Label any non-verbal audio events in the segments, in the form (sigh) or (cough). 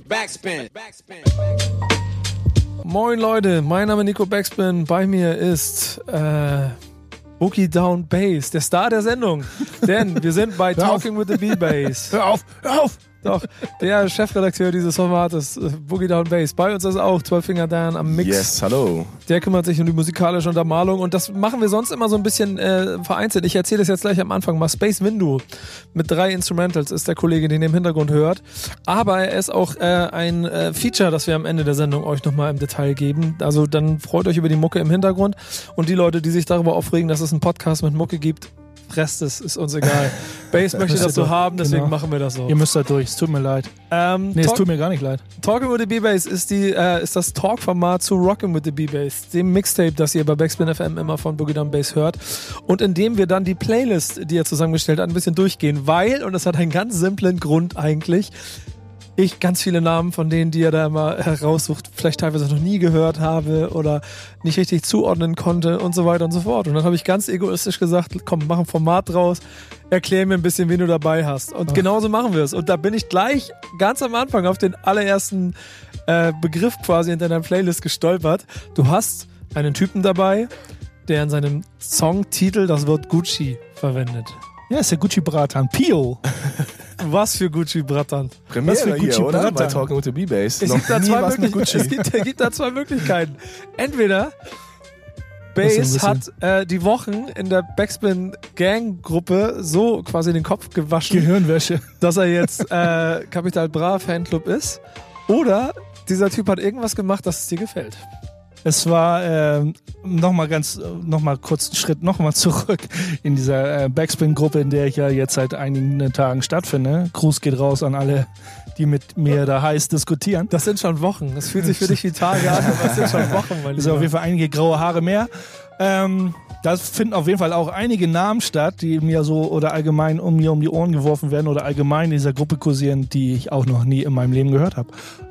Backspin. Moin Leute, mein Name ist Nico Backspin. Bei mir ist äh, Bookie Down Bass, der Star der Sendung. (laughs) Denn wir sind bei. Talking with the B-Bass. Hör auf, hör auf! Doch, der Chefredakteur dieses Formates, äh, Boogie Down Bass. Bei uns ist auch Zwölffinger Dan am Mix. Yes, hallo. Der kümmert sich um die musikalische Untermalung und das machen wir sonst immer so ein bisschen äh, vereinzelt. Ich erzähle es jetzt gleich am Anfang mal. Space Window mit drei Instrumentals ist der Kollege, den ihr im Hintergrund hört. Aber er ist auch äh, ein äh, Feature, das wir am Ende der Sendung euch nochmal im Detail geben. Also dann freut euch über die Mucke im Hintergrund und die Leute, die sich darüber aufregen, dass es einen Podcast mit Mucke gibt, presst es, ist uns egal. (laughs) Bass möchte das so haben, deswegen Genau. machen wir das so. Ihr müsst da durch, es tut mir leid. Ähm, Nee, es Talk- tut mir gar nicht leid. Talking with the B-Bass ist, die, äh, ist das Talk-Format zu Rockin' with the B-Bass, dem Mixtape, das ihr bei Backspin FM immer von Boogie Down Bass hört. Und in dem wir dann die Playlist, die er zusammengestellt hat, ein bisschen durchgehen, weil, und das hat einen ganz simplen Grund eigentlich, ich ganz viele Namen von denen, die er da immer heraussucht, vielleicht teilweise noch nie gehört habe oder nicht richtig zuordnen konnte und so weiter und so fort. Und dann habe ich ganz egoistisch gesagt, komm, mach ein Format draus, erklär mir ein bisschen, wen du dabei hast. Und genauso machen wir es. Und da bin ich gleich ganz am Anfang auf den allerersten äh, Begriff quasi in deiner Playlist gestolpert. Du hast einen Typen dabei, der in seinem Songtitel das Wort Gucci verwendet. Ja, ist der Gucci Bratan. Pio. (laughs) Was für Gucci Bratan. Was für Premiere hier, Gucci oder? Bratan. Bei Talking the B-Bass. Es gibt, da zwei. Gucci. es gibt, gibt da zwei Möglichkeiten. Entweder Das ein hat äh, die Wochen in der Backspin Gang Gruppe so quasi den Kopf gewaschen, Gehirnwäsche. dass er jetzt äh, Capital Bra Fanclub ist. Oder dieser Typ hat irgendwas gemacht, dass es dir gefällt. Es war ähm, nochmal ganz, nochmal kurz einen Schritt nochmal zurück in dieser äh, Backspin-Gruppe, in der ich ja jetzt seit einigen Tagen stattfinde. Gruß geht raus an alle, die mit mir da heiß diskutieren. Das sind schon Wochen. Das fühlt sich für dich wie Tage an, aber es sind schon Wochen, mein Es sind auf jeden Fall einige graue Haare mehr. Ähm, da finden auf jeden Fall auch einige Namen statt, die mir so oder allgemein um mir um die Ohren geworfen werden oder allgemein in dieser Gruppe kursieren, die ich auch noch nie in meinem Leben gehört habe.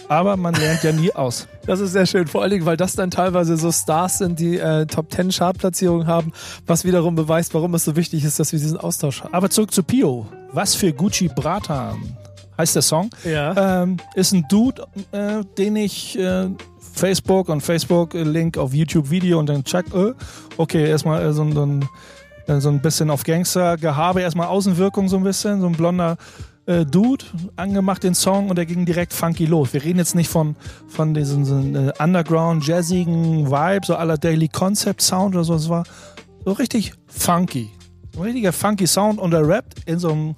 Aber man lernt ja nie aus. Das ist sehr schön, vor allen Dingen, weil das dann teilweise so Stars sind, die äh, Top 10 Chartplatzierungen haben, was wiederum beweist, warum es so wichtig ist, dass wir diesen Austausch haben. Aber zurück zu Pio. Was für Gucci Bratan heißt der Song. Ja. Ähm, ist ein Dude, äh, den ich äh, Facebook und Facebook äh, Link auf YouTube Video und dann check, äh, okay, erstmal äh, so, ein- so, ein, äh, so ein bisschen auf Gangster Gehabe, erstmal Außenwirkung so ein bisschen, so ein blonder äh, Dude, angemacht den Song und der ging direkt funky los. Wir reden jetzt nicht von, von diesem so, äh, Underground, jazzigen Vibe, so aller Daily Concept Sound oder so, es war so richtig funky. Ein richtiger funky Sound und er rappt in so einem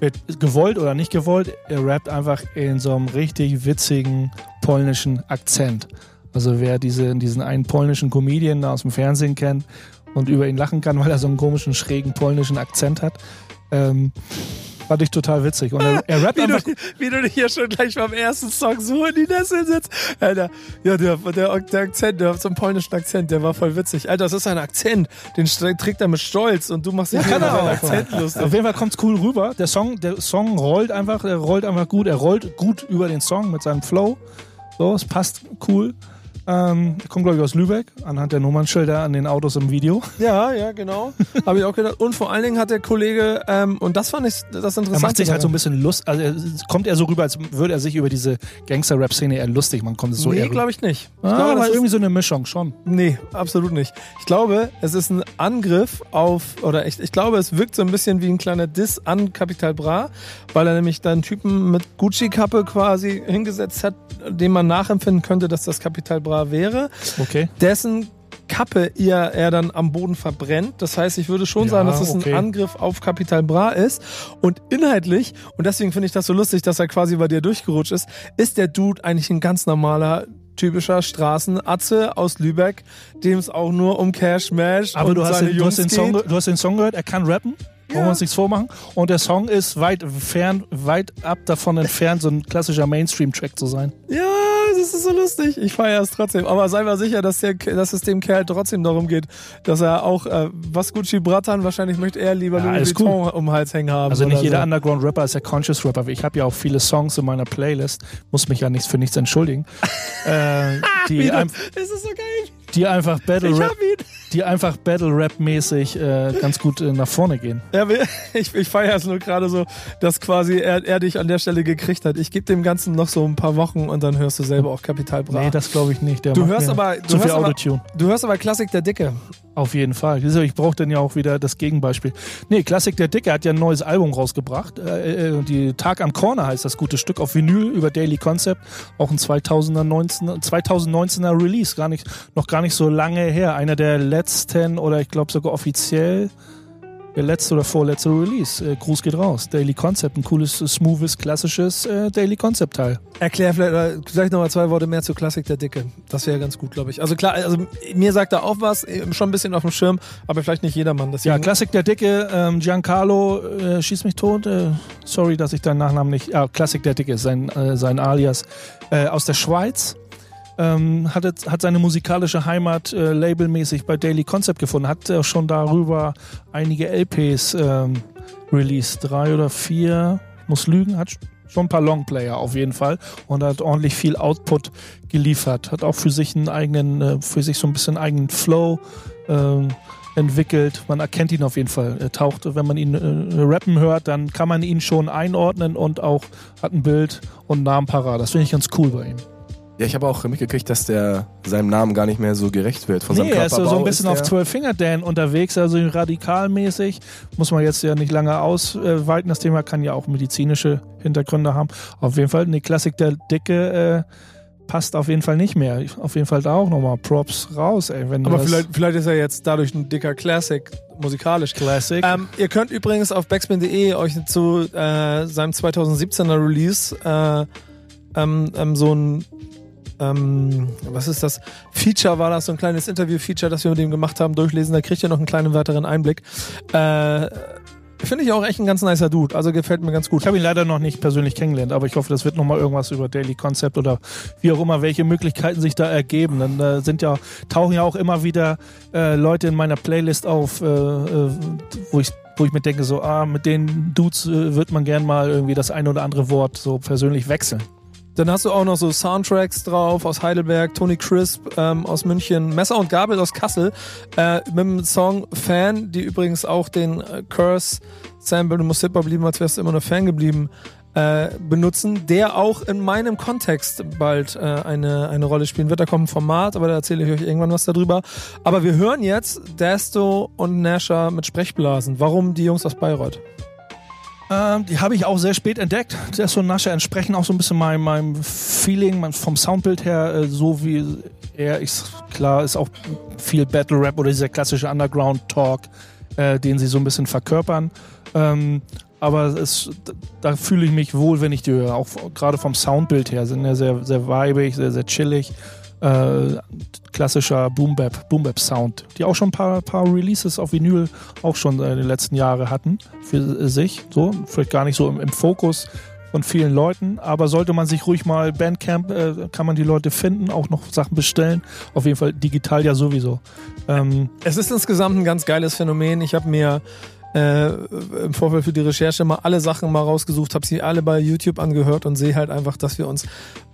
wird gewollt oder nicht gewollt, er rappt einfach in so einem richtig witzigen polnischen Akzent. Also wer diese, diesen einen polnischen Comedian aus dem Fernsehen kennt und über ihn lachen kann, weil er so einen komischen, schrägen polnischen Akzent hat, ähm, fand ich total witzig. Und er, er rappt Wie du, wie du dich hier schon gleich beim ersten Song so in die Nessel sitzt. Alter, ja, der, der, der Akzent, der hat so einen polnischen Akzent, der war voll witzig. Alter, das ist ein Akzent, den trägt er mit Stolz und du machst dich seinen auch. Akzent lustig. Auf jeden Fall kommt's cool rüber. Der Song, der Song rollt einfach, er rollt einfach gut, er rollt gut über den Song mit seinem Flow. So, es passt cool. Ähm, er kommt, glaube ich, aus Lübeck, anhand der Nummernschilder an den Autos im Video. Ja, ja, genau. (laughs) Habe ich auch gedacht. Und vor allen Dingen hat der Kollege, ähm, und das fand ich das Interessante. Er macht sich halt so ein bisschen Lust, also er, kommt er so rüber, als würde er sich über diese Gangster-Rap-Szene eher lustig, man kommt es so nee, eher glaube ich nicht. Ich ah, glaube, das ist, irgendwie so eine Mischung schon. nee, absolut nicht. Ich glaube, es ist ein Angriff auf, oder ich, ich glaube, es wirkt so ein bisschen wie ein kleiner Diss an Capital Bra, weil er nämlich dann einen Typen mit Gucci-Kappe quasi hingesetzt hat, dem man nachempfinden könnte, dass das Capital Bra wäre. Okay. dessen Kappe ihr, er dann am Boden verbrennt. Das heißt, ich würde schon Ja, sagen, dass es okay. ein Angriff auf Capital Bra ist. Und inhaltlich, und deswegen finde ich das so lustig, dass er quasi bei dir durchgerutscht ist, ist der Dude eigentlich ein ganz normaler typischer Straßenatze aus Lübeck, dem es auch nur um Cash Mash Aber und du hast, seine den, du, hast den Jungs Song, geht. ge- du hast den Song gehört, er kann rappen. Wollen wir uns nichts vormachen? Und der Song ist weit fern, weit ab davon entfernt, so ein klassischer Mainstream-Track zu sein. Ja, das ist so lustig. Ich feiere es trotzdem. Aber sei mal sicher, dass, der, dass es dem Kerl trotzdem darum geht, dass er auch, äh, was Gucci Bratan, wahrscheinlich möchte er lieber Ja, Louis Vuitton um den Hals hängen haben. Also nicht jeder so. Underground-Rapper ist ja Conscious-Rapper. Ich habe ja auch viele Songs in meiner Playlist, muss mich ja nichts für nichts entschuldigen, (laughs) äh, die, ein, ist so geil. die einfach Battle Ich Rap, hab ihn. Die einfach Battle-Rap-mäßig äh, ganz gut äh, nach vorne gehen. Ja, (laughs) ich, ich feiere es nur gerade so, dass quasi er, er dich an der Stelle gekriegt hat. Ich gebe dem Ganzen noch so ein paar Wochen und dann hörst du selber auch Kapital Bra. Nee, das glaube ich nicht. Der du hörst aber zu du viel hörst aber, Autotune. du hörst aber Klassik der Dicke. Auf jeden Fall. Ich brauche dann ja auch wieder das Gegenbeispiel. Nee, Klassik der Dicke hat ja ein neues Album rausgebracht. Äh, äh, die Tag am Corner heißt das gute Stück auf Vinyl über Daily Concept. Auch ein 2019, 2019er Release. Gar nicht, noch gar nicht so lange her. Einer der letzten oder ich glaube sogar offiziell der letzte oder vorletzte Release. Äh, Gruß geht raus. Daily Concept, ein cooles, smoothes, klassisches äh, Daily Concept Teil. Erklär vielleicht, äh, vielleicht nochmal zwei Worte mehr zu Klassik der Dicke. Das wäre ganz gut, glaube ich. Also klar, also mir sagt er auch was, äh, schon ein bisschen auf dem Schirm, aber vielleicht nicht jedermann. Deswegen ja, Klassik der Dicke, ähm, Giancarlo, äh, schieß mich tot. Äh, sorry, dass ich deinen Nachnamen nicht. Ja, Klassik der Dicke, sein, äh, sein Alias. Äh, aus der Schweiz ähm, hat, hat seine musikalische Heimat äh, labelmäßig bei Daily Concept gefunden, hat äh, schon darüber einige LPs ähm, released, drei oder vier, muss lügen, hat schon ein paar Longplayer auf jeden Fall und hat ordentlich viel Output geliefert, hat auch für sich einen eigenen, äh, für sich so ein bisschen eigenen Flow ähm, entwickelt. Man erkennt ihn auf jeden Fall. Er taucht, wenn man ihn äh, rappen hört, dann kann man ihn schon einordnen und auch hat ein Bild und Namen parat. Das finde ich ganz cool bei ihm. Ja, ich habe auch mitgekriegt, dass der seinem Namen gar nicht mehr so gerecht wird. Von nee, seinem er ist so ein bisschen auf zwölf Finger Dan unterwegs, also radikalmäßig. Muss man jetzt ja nicht lange ausweiten. Das Thema kann ja auch medizinische Hintergründe haben. Auf jeden Fall eine Klassik der Dicke. Äh, passt auf jeden Fall nicht mehr. Auf jeden Fall da auch nochmal Props raus, ey. Wenn Aber vielleicht, vielleicht ist er jetzt dadurch ein dicker Classic, musikalisch. Classic. Ähm, ihr könnt übrigens auf backspin.de euch zu äh, seinem 2017er Release äh, ähm, ähm, so ein ähm, was ist das? Feature war das, so ein kleines Interview-Feature, das wir mit ihm gemacht haben, durchlesen. Da kriegt ihr noch einen kleinen weiteren Einblick. Äh, Finde ich auch echt ein ganz nicer Dude. Also gefällt mir ganz gut. Ich habe ihn leider noch nicht persönlich kennengelernt, aber ich hoffe, das wird nochmal irgendwas über Daily Concept oder wie auch immer, welche Möglichkeiten sich da ergeben. Dann äh, sind ja, tauchen ja auch immer wieder äh, Leute in meiner Playlist auf, äh, äh wo ich wo ich mir denke, so, ah, mit den Dudes äh, wird man gern mal irgendwie das ein oder andere Wort so persönlich wechseln. Dann hast du auch noch so Soundtracks drauf aus Heidelberg, Tony Crisp ähm, aus München, Messer und Gabel aus Kassel äh, mit dem Song Fan, die übrigens auch den äh, Curse Sample, du musst hip blieben, als wärst du immer nur Fan geblieben, äh, benutzen, der auch in meinem Kontext bald äh, eine, eine Rolle spielen wird. Da kommt ein Format, aber da erzähle ich euch irgendwann was darüber. Aber wir hören jetzt Dasto und Nasher mit Sprechblasen. Warum die Jungs aus Bayreuth? Ähm, die habe ich auch sehr spät entdeckt. So Nasche entsprechen auch so ein bisschen meinem, meinem Feeling, vom Soundbild her, äh, so wie er ist. Klar, ist auch viel Battle Rap oder dieser klassische Underground Talk, äh, den sie so ein bisschen verkörpern. Ähm, aber es, da fühle ich mich wohl, wenn ich die höre. Auch gerade vom Soundbild her sind ja sehr, sehr weibig, sehr, sehr chillig äh, klassischer Boom-Bap, Boom-Bap-Sound, die auch schon ein paar, paar Releases auf Vinyl auch schon in den letzten Jahren hatten für sich. So, vielleicht gar nicht so im, im Fokus von vielen Leuten, aber sollte man sich ruhig mal Bandcamp, äh, kann man die Leute finden, auch noch Sachen bestellen. Auf jeden Fall digital ja sowieso. Ähm, es ist insgesamt ein ganz geiles Phänomen. Ich habe mir äh, im Vorfeld für die Recherche mal alle Sachen mal rausgesucht, habe sie alle bei YouTube angehört und sehe halt einfach, dass wir uns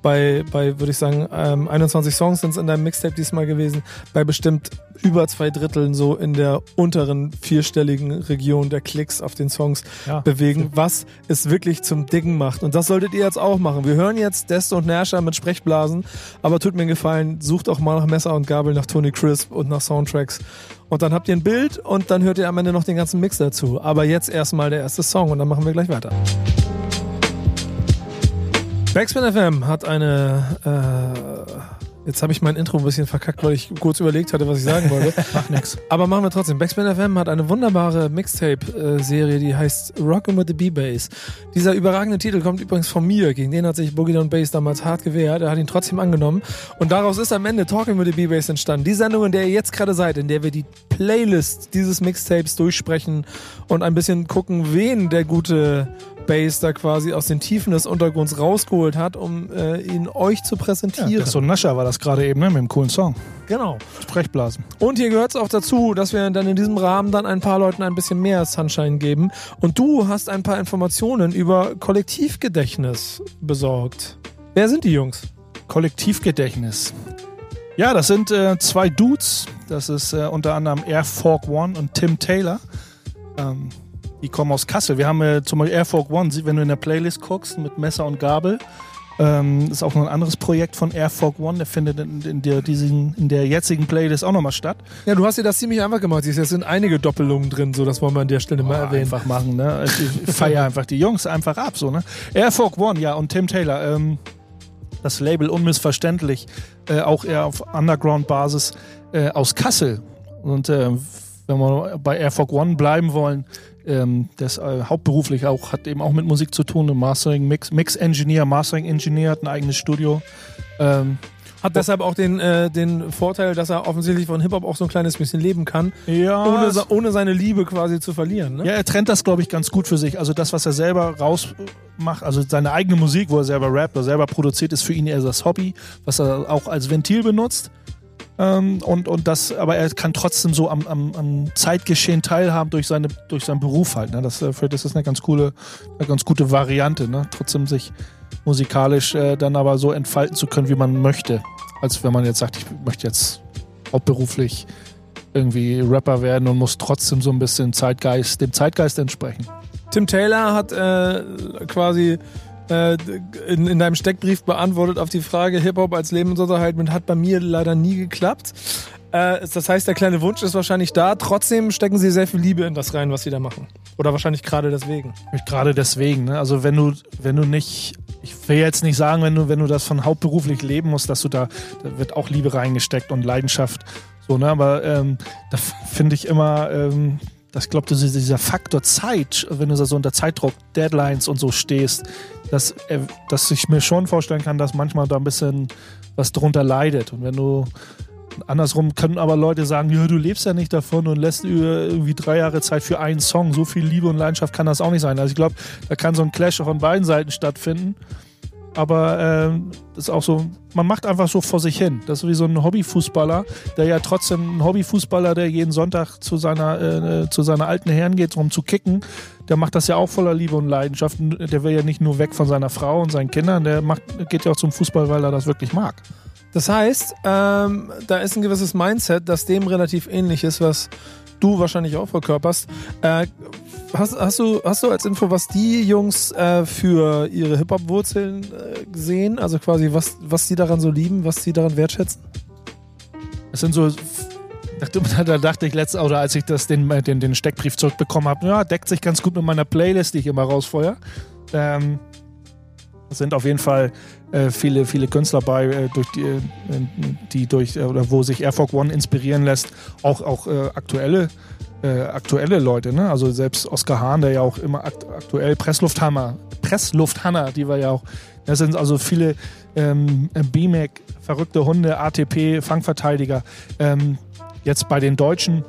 bei, bei würde ich sagen, ähm, 21 Songs sind es in deinem Mixtape diesmal gewesen, bei bestimmt über zwei Dritteln so in der unteren vierstelligen Region der Klicks auf den Songs ja. bewegen, was es wirklich zum Dicken macht. Und das solltet ihr jetzt auch machen. Wir hören jetzt Desto und Nasher mit Sprechblasen, aber tut mir einen Gefallen, sucht auch mal nach Messer und Gabel, nach Tony Crisp und nach Soundtracks. Und dann habt ihr ein Bild und dann hört ihr am Ende noch den ganzen Mix dazu. Aber jetzt erstmal der erste Song und dann machen wir gleich weiter. Backspin FM hat eine äh, Jetzt habe ich mein Intro ein bisschen verkackt, weil ich kurz überlegt hatte, was ich sagen wollte. (laughs) Macht nix. Aber machen wir trotzdem. Backspin FM hat eine wunderbare Mixtape-Serie, die heißt Rockin' with the B-Bass. Dieser überragende Titel kommt übrigens von mir. Gegen den hat sich Boogie Down Bass damals hart gewehrt. Er hat ihn trotzdem angenommen. Und daraus ist am Ende Talking with the B-Bass entstanden. Die Sendung, in der ihr jetzt gerade seid, in der wir die Playlist dieses Mixtapes durchsprechen und ein bisschen gucken, wen der gute Bass da quasi aus den Tiefen des Untergrunds rausgeholt hat, um äh, ihn euch zu präsentieren. Ja, so Nascher war das gerade eben, ne, mit dem coolen Song. Genau. Sprechblasen. Und hier gehört es auch dazu, dass wir dann in diesem Rahmen dann ein paar Leuten ein bisschen mehr Sunshine geben. Und du hast ein paar Informationen über Kollektivgedächtnis besorgt. Wer sind die Jungs? Kollektivgedächtnis. Ja, das sind äh, zwei Dudes. Das ist äh, unter anderem Air Fork One und Tim Taylor. Ähm, die kommen aus Kassel. Wir haben äh, zum Beispiel Air Fork One, wenn du in der Playlist guckst, mit Messer und Gabel. Ähm, ist auch noch ein anderes Projekt von Air Fork One, der findet in, in, der, diesen, in der jetzigen Playlist auch nochmal statt. Ja, du hast dir das ziemlich einfach gemacht. Es sind einige Doppelungen drin, so das wollen wir an der Stelle mal Oh, erwähnen. Einfach machen, ne? Ich feiere einfach die Jungs einfach ab, so, ne? Air Fork One, ja, und Tim Taylor, ähm, das Label unmissverständlich, äh, auch eher auf Underground-Basis äh, aus Kassel. Und äh, wenn wir bei Air Fork One bleiben wollen, ähm, das äh, hauptberuflich auch, hat eben auch mit Musik zu tun, ein Mastering, Mix, Mix Engineer, Mastering Engineer, hat ein eigenes Studio. Ähm, Hat deshalb auch den, äh, den Vorteil, dass er offensichtlich von Hip-Hop auch so ein kleines bisschen leben kann, ja, ohne, ohne seine Liebe quasi zu verlieren. Ne? Ja, er trennt das, glaube ich, ganz gut für sich. Also das, was er selber rausmacht, also seine eigene Musik, wo er selber rappt oder selber produziert, ist für ihn eher das Hobby, was er auch als Ventil benutzt. Ähm, und, und das, aber er kann trotzdem so am, am, am Zeitgeschehen teilhaben durch, seine, durch seinen Beruf halt. Ne? Das, äh, das ist eine ganz coole, eine ganz gute Variante, ne? Trotzdem sich musikalisch äh, dann aber so entfalten zu können, wie man möchte. Als wenn man jetzt sagt, ich möchte jetzt hauptberuflich irgendwie Rapper werden und muss trotzdem so ein bisschen Zeitgeist, dem Zeitgeist entsprechen. Tim Taylor hat äh, quasi in, in deinem Steckbrief beantwortet auf die Frage Hip-Hop als Lebensunterhalt mit hat bei mir leider nie geklappt. Äh, das heißt, der kleine Wunsch ist wahrscheinlich da. Trotzdem stecken sie sehr viel Liebe in das rein, was sie da machen. Oder wahrscheinlich gerade deswegen. Gerade deswegen, ne? Also wenn du, wenn du nicht, ich will jetzt nicht sagen, wenn du, wenn du das von hauptberuflich leben musst, dass du da, da wird auch Liebe reingesteckt und Leidenschaft. So, ne? Aber ähm, da finde ich immer, ähm, das ich glaube, dieser Faktor Zeit, wenn du so unter Zeitdruck, Deadlines und so stehst, dass, dass ich mir schon vorstellen kann, dass manchmal da ein bisschen was drunter leidet. Und wenn du Andersrum können aber Leute sagen, ja, du lebst ja nicht davon und lässt irgendwie drei Jahre Zeit für einen Song. So viel Liebe und Leidenschaft kann das auch nicht sein. Also ich glaube, da kann so ein Clash von beiden Seiten stattfinden. Aber das ist auch so, man macht einfach so vor sich hin. Das ist wie so ein Hobbyfußballer, der ja trotzdem ein Hobbyfußballer, der jeden Sonntag zu seiner, äh, zu seiner alten Herren geht, um zu kicken, der macht das ja auch voller Liebe und Leidenschaft. Der will ja nicht nur weg von seiner Frau und seinen Kindern, der macht, geht ja auch zum Fußball, weil er das wirklich mag. Das heißt, ähm, da ist ein gewisses Mindset, das dem relativ ähnlich ist, was du wahrscheinlich auch verkörperst. Äh, hast, hast, du, hast du als Info, was die Jungs äh, für ihre Hip-Hop-Wurzeln äh, gesehen? Also quasi, was, was sie daran so lieben, was sie daran wertschätzen? Es sind so. Da dachte ich letztes, oder als ich das, den, den, den Steckbrief zurückbekommen habe, ja, deckt sich ganz gut mit meiner Playlist, die ich immer rausfeuer. Ähm, es sind auf jeden Fall äh, viele, viele Künstler bei, äh, durch die, äh, die durch, äh, oder wo sich Air Force One inspirieren lässt. Auch, auch aktuelle, aktuelle Leute, ne? Also selbst Oskar Hahn, der ja auch immer akt aktuell Presslufthammer, Presslufthammer, die wir ja auch, das sind also viele ähm, BMAC, verrückte Hunde, ATP, Fangverteidiger. Ähm, jetzt bei den Deutschen,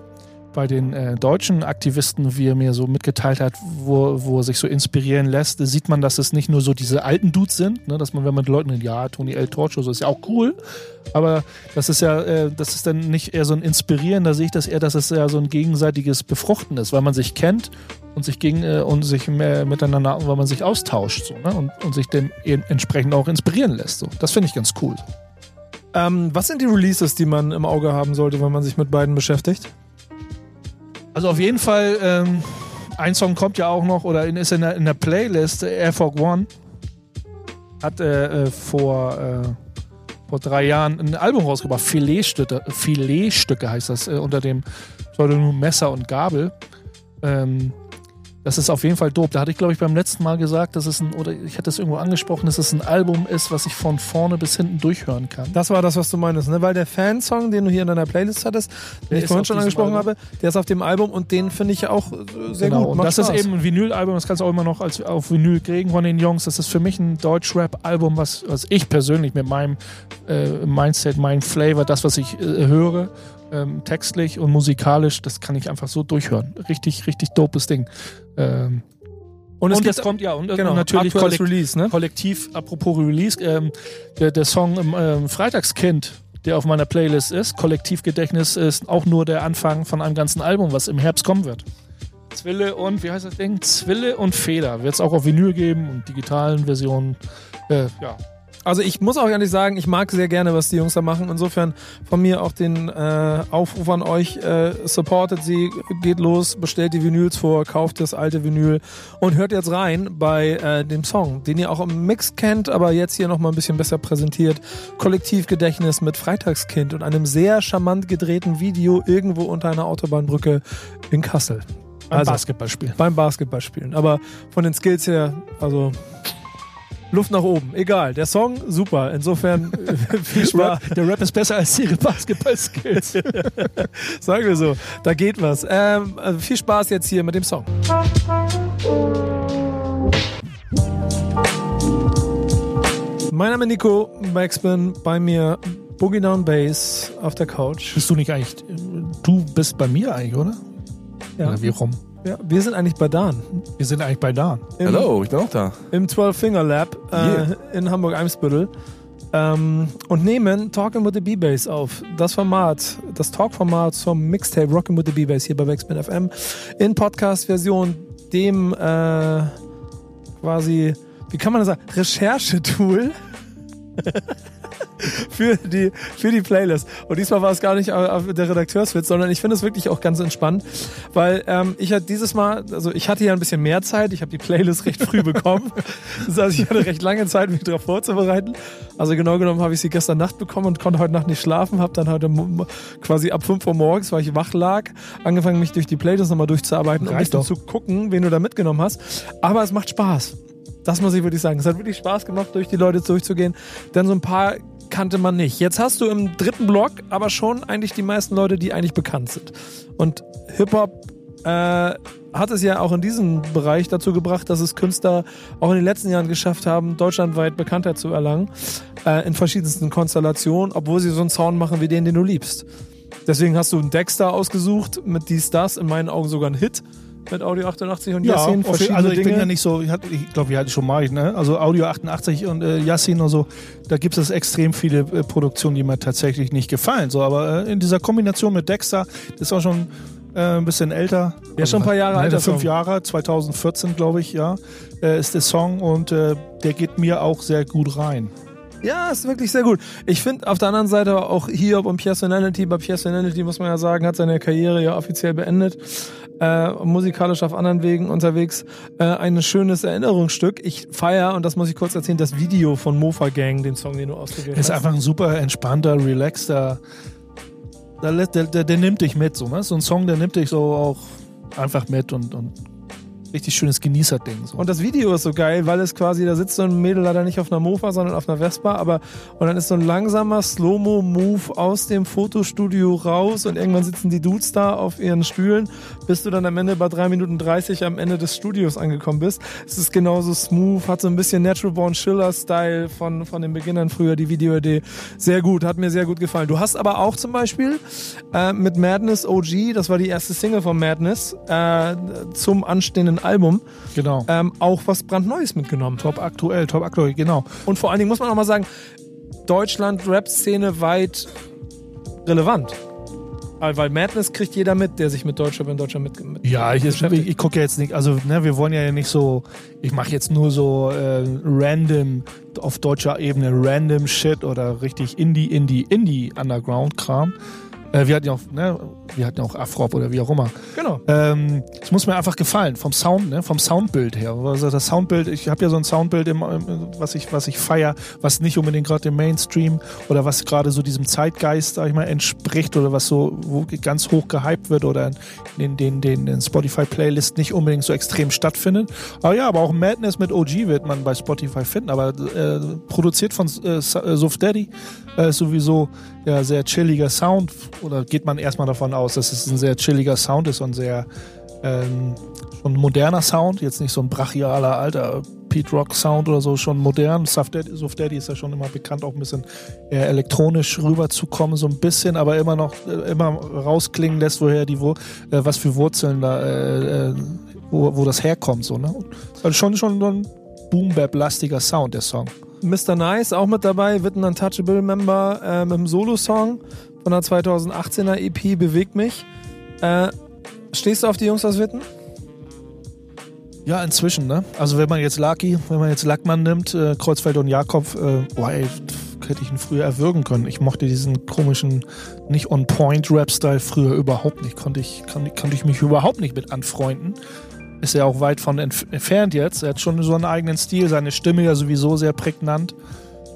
bei den äh, deutschen Aktivisten, wie er mir so mitgeteilt hat, wo, wo er sich so inspirieren lässt, sieht man, dass es nicht nur so diese alten Dudes sind, ne, dass man, wenn man mit Leuten, ja, Tony L. Torcho, so ist ja auch cool, aber das ist ja, äh, das ist dann nicht eher so ein Inspirieren, da sehe ich das eher, dass es ja so ein gegenseitiges Befruchten ist, weil man sich kennt und sich gegen äh, und sich mehr miteinander, weil man sich austauscht so, ne, und, und sich eben entsprechend auch inspirieren lässt. So. Das finde ich ganz cool. Ähm, was sind die Releases, die man im Auge haben sollte, wenn man sich mit beiden beschäftigt? Also auf jeden Fall, ähm, ein Song kommt ja auch noch oder ist in der, in der Playlist, äh, Air Force One. Hat äh, äh, vor, äh, vor drei Jahren ein Album rausgebracht, Filetstücke, Filetstücke heißt das, äh, unter dem Pseudonym Messer und Gabel. Ähm, das ist auf jeden Fall dope. Da hatte ich, glaube ich, beim letzten Mal gesagt, dass es ein, oder ich hatte es irgendwo angesprochen, dass es ein Album ist, was ich von vorne bis hinten durchhören kann. Das war das, was du meinst, ne? Weil der Fansong, den du hier in deiner Playlist hattest, den ich ist vorhin schon angesprochen Album. habe, der ist auf dem Album und den finde ich auch äh, sehr genau. gut. Und das Spaß. ist eben ein Vinyl-Album, das kannst du auch immer noch als, auf Vinyl kriegen von den Jungs. Das ist für mich ein Deutsch-Rap-Album, was, was ich persönlich mit meinem äh, Mindset, meinem Flavor, das, was ich äh, höre, ähm, textlich und musikalisch, das kann ich einfach so durchhören. Richtig, richtig dopes Ding. Ähm, und es und das kommt ja und, genau, und natürlich kollekt Release, ne? kollektiv, apropos Release, ähm, der, der Song ähm, Freitagskind, der auf meiner Playlist ist, Kollektivgedächtnis, ist auch nur der Anfang von einem ganzen Album, was im Herbst kommen wird. Zwille und, wie heißt das Ding? Zwille und Feder. Wird es auch auf Vinyl geben und digitalen Versionen. Äh, ja. Also ich muss auch ehrlich sagen, ich mag sehr gerne, was die Jungs da machen. Insofern von mir auch den äh, Aufruf an euch, äh, supportet sie, geht los, bestellt die Vinyls vor, kauft das alte Vinyl und hört jetzt rein bei äh, dem Song, den ihr auch im Mix kennt, aber jetzt hier nochmal ein bisschen besser präsentiert. Kollektivgedächtnis mit Freitagskind und einem sehr charmant gedrehten Video irgendwo unter einer Autobahnbrücke in Kassel. Beim Also- Basketballspiel. Beim Basketballspielen. Aber von den Skills her, also Luft nach oben. Egal. Der Song, super. Insofern (laughs) äh, viel Spaß. Der Rap ist besser als ihre Basketball-Skills. (laughs) Sagen wir so. Da geht was. Ähm, also viel Spaß jetzt hier mit dem Song. Mein Name ist Nico Backspin, bei mir Boogie Down Bass auf der Couch. bist du nicht eigentlich, du bist bei mir eigentlich, oder? Ja. Oder wie rum? Ja, wir sind eigentlich bei Dan. Wir sind eigentlich bei Dan. Im, Hallo, ich bin auch da. Im 12-Finger-Lab äh, Yeah. in Hamburg-Eimsbüttel. Ähm, und nehmen Talking with the B-Bass auf. Das Format, das Talk-Format zum Mixtape Rockin' with the B-Bass hier bei Backspin FM in Podcast-Version, dem äh, quasi, wie kann man das sagen, Recherchetool (laughs) (laughs) für die, für die Playlist. Und diesmal war es gar nicht der Redakteurswitz, sondern ich finde es wirklich auch ganz entspannt, weil ähm, ich hatte dieses Mal, also ich hatte ja ein bisschen mehr Zeit, ich habe die Playlist recht früh bekommen. (laughs) Das heißt, ich hatte recht lange Zeit, mich darauf vorzubereiten. Also genau genommen habe ich sie gestern Nacht bekommen und konnte heute Nacht nicht schlafen, habe dann heute quasi ab 5 Uhr morgens, weil ich wach lag, angefangen, mich durch die Playlist nochmal durchzuarbeiten, um ein zu gucken, wen du da mitgenommen hast. Aber es macht Spaß. Das muss ich wirklich sagen. Es hat wirklich Spaß gemacht, durch die Leute durchzugehen. Denn so ein paar kannte man nicht. Jetzt hast du im dritten Block aber schon eigentlich die meisten Leute, die eigentlich bekannt sind. Und Hip-Hop äh, hat es ja auch in diesem Bereich dazu gebracht, dass es Künstler auch in den letzten Jahren geschafft haben, deutschlandweit Bekanntheit zu erlangen. Äh, in verschiedensten Konstellationen, obwohl sie so einen Sound machen wie den, den du liebst. Deswegen hast du einen Dexter ausgesucht mit dies, das, in meinen Augen sogar ein Hit mit Audio 88 und Yassin. auf jeden- verschiedene also ich Dinge. bin ja nicht so, ich, ich glaube, wir hatten schon mal, ne? also Audio 88 und äh, Yassin und so, da gibt es extrem viele äh, Produktionen, die mir tatsächlich nicht gefallen. So, aber äh, in dieser Kombination mit Dexter, das ist auch schon äh, ein bisschen älter. Ja, schon ein paar Jahre ne, alt, Fünf Song. Jahre, 2014 glaube ich, ja, äh, ist der Song und äh, der geht mir auch sehr gut rein. Ja, ist wirklich sehr gut. Ich finde auf der anderen Seite auch Hiob und Personality. Bei Personality muss man ja sagen, hat seine Karriere ja offiziell beendet. Äh, musikalisch auf anderen Wegen unterwegs. Äh, ein schönes Erinnerungsstück. Ich feier, und das muss ich kurz erzählen, das Video von Mofa Gang, den Song, den du ausgewählt Ist hast. einfach ein super entspannter, relaxter. Der, der, der, der nimmt dich mit, so, ne? So ein Song, der nimmt dich so auch einfach mit und, und richtig schönes Genießerding. So. Und das Video ist so geil, weil es quasi, da sitzt so ein Mädel leider nicht auf einer Mofa, sondern auf einer Vespa, aber und dann ist so ein langsamer Slow-Mo-Move aus dem Fotostudio raus und irgendwann sitzen die Dudes da auf ihren Stühlen, bis du dann am Ende bei 3 Minuten 30 am Ende des Studios angekommen bist. Es ist genauso smooth, hat so ein bisschen Natural Born Schiller-Style von, von den Beginnern früher, die Videoidee. Sehr gut, hat mir sehr gut gefallen. Du hast aber auch zum Beispiel äh, mit Madness OG, das war die erste Single von Madness, äh, zum anstehenden Album, genau. ähm, auch was brandneues mitgenommen. top aktuell, top aktuell, genau. Und vor allen Dingen muss man auch mal sagen, Deutschland Rap-Szene weit relevant. Weil Madness kriegt jeder mit, der sich mit Deutschrap in Deutschland mit, mit Ja, ich, ich, ich gucke ja jetzt nicht, also ne, wir wollen ja nicht so, ich mache jetzt nur so äh, random, auf deutscher Ebene random Shit oder richtig Indie, Indie, Indie Underground-Kram. Äh, wir hatten ja auch, ne, wir hatten ja auch Afrop oder wie auch immer. Genau. Ähm, es muss mir einfach gefallen, vom Sound, ne, vom Soundbild her. Also das Soundbild, ich habe ja so ein Soundbild, im, was ich, was ich feier, was nicht unbedingt gerade dem Mainstream oder was gerade so diesem Zeitgeist, sag ich mal, entspricht oder was so wo ganz hoch gehypt wird oder in den, den, den Spotify-Playlist nicht unbedingt so extrem stattfindet. Aber ja, aber auch Madness mit OG wird man bei Spotify finden, aber äh, produziert von äh, Suf Daddy äh, sowieso ja sehr chilliger Sound oder geht man erstmal davon aus, dass es ein sehr chilliger Sound ist und sehr ähm, schon moderner Sound, jetzt nicht so ein brachialer alter Pete Rock Sound oder so, schon modern. Suf Daddy, Suf Daddy ist ja schon immer bekannt, auch ein bisschen eher elektronisch rüberzukommen, so ein bisschen, aber immer noch äh, immer rausklingen lässt, woher die Wur äh, was für Wurzeln da, äh, äh, wo, wo das herkommt, so ne? Also schon schon so ein Boom Bap lastiger Sound der Song. Mr. Nice auch mit dabei, wird ein Untouchable-Member äh, mit einem Solo-Song von der 2018er EP Bewegt mich. Äh, stehst du auf die Jungs aus Witten? Ja, inzwischen, ne? Also wenn man jetzt Lucky, wenn man jetzt Lackmann nimmt, äh, Kreuzfeld und Jakob, äh, boah, ey, hätte ich ihn früher erwürgen können. Ich mochte diesen komischen, nicht on-point-Rap-Style früher überhaupt nicht. Konnte ich, kann, konnte ich mich überhaupt nicht mit anfreunden. Ist er auch weit von entf entfernt jetzt. Er hat schon so einen eigenen Stil, seine Stimme ja sowieso sehr prägnant.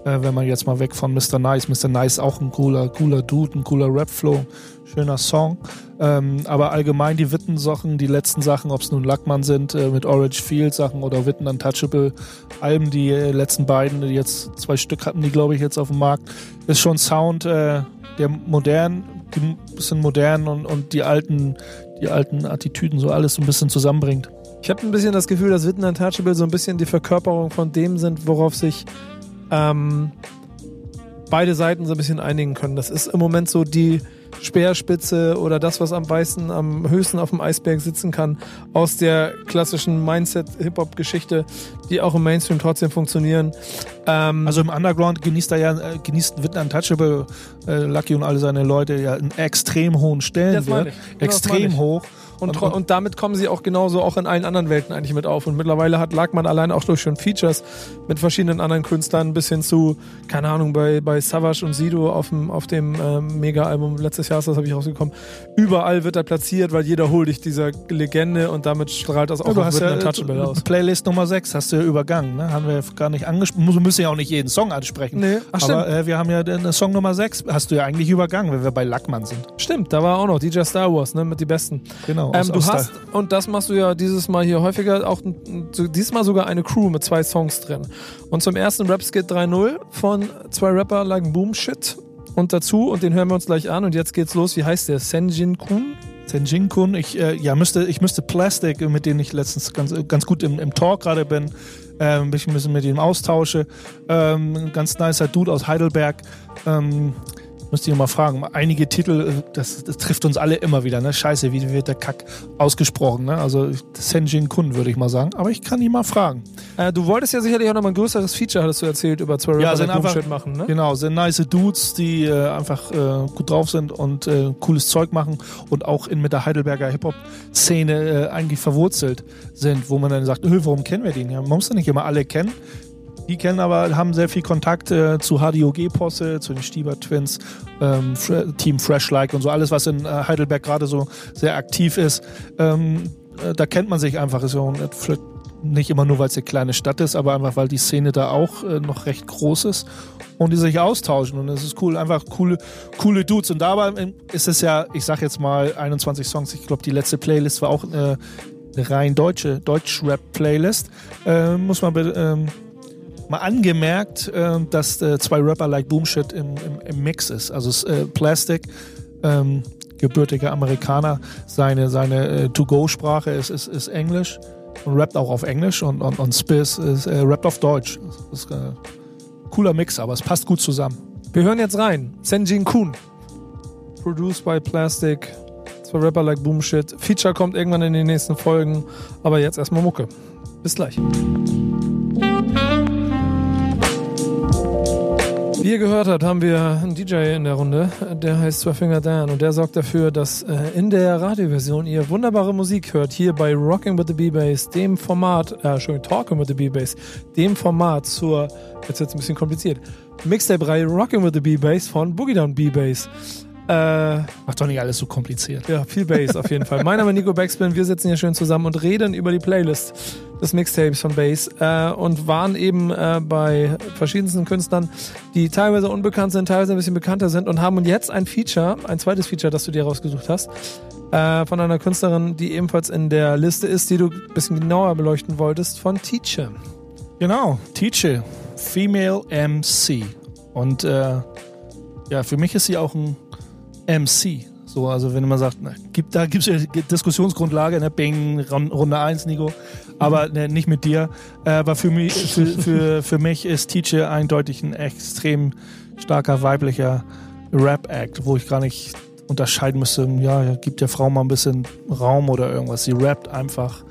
Äh, wenn man jetzt mal weg von Mr. Nice. Mr. Nice auch ein cooler, cooler Dude, ein cooler Rap-Flow, schöner Song. Ähm, aber allgemein die Witten-Sachen, die letzten Sachen, ob es nun Lackmann sind, äh, mit Orange Field Sachen oder Witten Untouchable Alben, die äh, letzten beiden, die jetzt zwei Stück hatten die, glaube ich, jetzt auf dem Markt, ist schon Sound, äh, der modern, die bisschen modern und, und die alten, die alten Attitüden so alles so ein bisschen zusammenbringt. Ich habe ein bisschen das Gefühl, dass Witten Untouchable so ein bisschen die Verkörperung von dem sind, worauf sich ähm, beide Seiten so ein bisschen einigen können. Das ist im Moment so die Speerspitze oder das, was am meisten, am höchsten auf dem Eisberg sitzen kann, aus der klassischen Mindset-Hip-Hop-Geschichte, die auch im Mainstream trotzdem funktionieren. Ähm, Also im Underground genießt er ja, äh, genießt Witten Untouchable, äh, Lucky und alle seine Leute ja einen extrem hohen Stellenwert. Genau, extrem hoch. Und, tro- und damit kommen sie auch genauso auch in allen anderen Welten eigentlich mit auf. Und mittlerweile hat Lagmann allein auch durch schon Features mit verschiedenen anderen Künstlern bis hin zu, keine Ahnung, bei, bei Savage und Sido auf dem, auf dem ähm, Mega-Album letztes Jahr das, habe ich rausgekommen. Überall wird er platziert, weil jeder holt dich dieser Legende und damit strahlt das auch Ja, auf ja Untouchable äh, aus. Playlist Nummer 6 hast du ja übergangen, ne? Haben wir gar nicht angesprochen. Wir müssen ja auch nicht jeden Song ansprechen. Nee, ach. Aber äh, wir haben ja den Song Nummer 6, hast du ja eigentlich übergangen, wenn wir bei Lackmann sind. Stimmt, da war auch noch DJ Star Wars, ne, mit die Besten. Genau. Ähm, aus- du aus hast, und das machst du ja dieses Mal hier häufiger, auch diesmal sogar eine Crew mit zwei Songs drin. Und zum ersten Rapskit 3.0 von zwei Rapper like Boom Shit und dazu, und den hören wir uns gleich an. Und jetzt geht's los. Wie heißt der? Senjin Kun? Senjin Kun, ich, äh, ja, müsste, ich müsste Plastic, äh, mit denen ich letztens ganz, ganz gut im, im Talk gerade bin, äh, ein bisschen, mit ihm austausche. Ähm, ganz nicer Dude aus Heidelberg. Ähm, müsste ich mal fragen. Einige Titel, äh, das, das trifft uns alle immer wieder. Ne? Scheiße, wie wird der Kack ausgesprochen? Ne? Also Senjin Kun würde ich mal sagen. Aber ich kann ihn mal fragen. Äh, du wolltest ja sicherlich auch noch mal ein größeres Feature, hattest du erzählt, über zwei Rapper sind einfach- machen, ne? Genau, sind nice Dudes, die äh, einfach äh, gut drauf sind und äh, cooles Zeug machen und auch in, mit der Heidelberger Hip-Hop-Szene äh, eigentlich verwurzelt sind, wo man dann sagt, "Öh, warum kennen wir den? Ja, man muss ja nicht immer alle kennen. Die kennen aber, haben sehr viel Kontakt äh, zu HDOG-Posse, zu den Stieber Twins, ähm, Team Fresh Like und so, alles, was in äh, Heidelberg gerade so sehr aktiv ist. Ähm, äh, da kennt man sich einfach. Ist ja auch nicht- immer nur, weil es eine kleine Stadt ist, aber einfach, weil die Szene da auch äh, noch recht groß ist und die sich austauschen. Und es ist cool, einfach coole, coole Dudes. Und dabei ist es ja, ich sag jetzt mal 21 Songs. Ich glaube, die letzte Playlist war auch eine rein deutsche Deutsch-Rap-Playlist. Äh, muss man ähm, mal angemerkt, äh, dass äh, zwei Rapper like Boomshit im, im, im Mix ist. Also äh, Plastic, ähm, gebürtiger Amerikaner, seine, seine äh, To-Go-Sprache ist, ist, ist Englisch und rappt auch auf Englisch und, und, und Spiz ist, äh, rappt auf Deutsch. Das ist ein cooler Mix, aber es passt gut zusammen. Wir hören jetzt rein. Senjin Kun. Produced by Plastic. Zwei Rapper like Boom Shit. Feature kommt irgendwann in den nächsten Folgen. Aber jetzt erstmal Mucke. Bis gleich. Wie ihr gehört habt, haben wir einen DJ in der Runde, der heißt Zwei Finger Dan und der sorgt dafür, dass äh, in der Radioversion ihr wunderbare Musik hört, hier bei Rocking with the B-Bass, dem Format, äh, Entschuldigung, Talking with the B-Bass, dem Format zur, jetzt wird's ein bisschen kompliziert, Mixtape-Reihe Rocking with the B-Bass von Boogie Down B-Bass. Äh, Macht doch nicht alles so kompliziert. ja, viel Bass auf jeden Fall. Mein Name ist Nico Backspin, wir sitzen hier schön zusammen und reden über die Playlist des Mixtapes von Bass äh, und waren eben äh, bei verschiedensten Künstlern, die teilweise unbekannt sind, teilweise ein bisschen bekannter sind und haben jetzt ein Feature, ein zweites Feature, das du dir rausgesucht hast, äh, von einer Künstlerin, die ebenfalls in der Liste ist, die du ein bisschen genauer beleuchten wolltest, von Teacher. Genau, Teacher, Female MC. Und äh, ja, für mich ist sie auch ein MC. So, also wenn man sagt, na, gibt, da gibt es ja Diskussionsgrundlage, ne, Bing, Run- Runde 1, Nico, aber ne, nicht mit dir. Äh, aber für mich, für, für, für mich ist Teacher eindeutig ein extrem starker weiblicher Rap-Act, wo ich gar nicht unterscheiden müsste, ja, ja, gibt der Frau mal ein bisschen Raum oder irgendwas. Sie rappt einfach